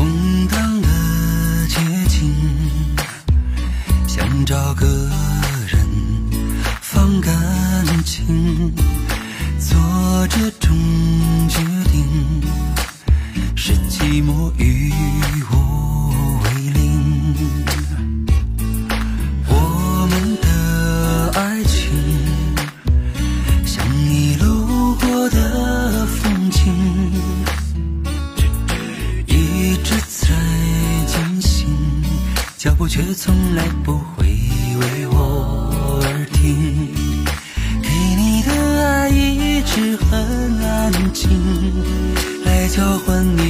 空荡的街景想找个人放感情做这种决定。脚步却从来不会为我而停。给你的爱一直很安静，来交换你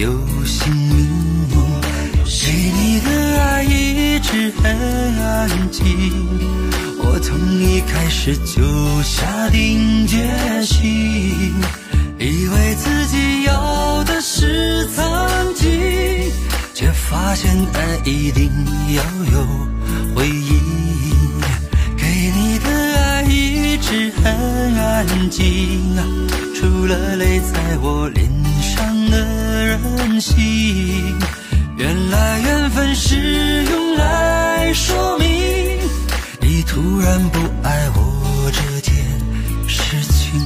有姓名。给你的爱一直很安静，我从一开始就下定决心，以为自己要的是曾经，却发现爱一定要有回应。给你的爱一直很安静，除了泪在我脸上的任性。原来缘分是用来说明你突然不爱我这件事情。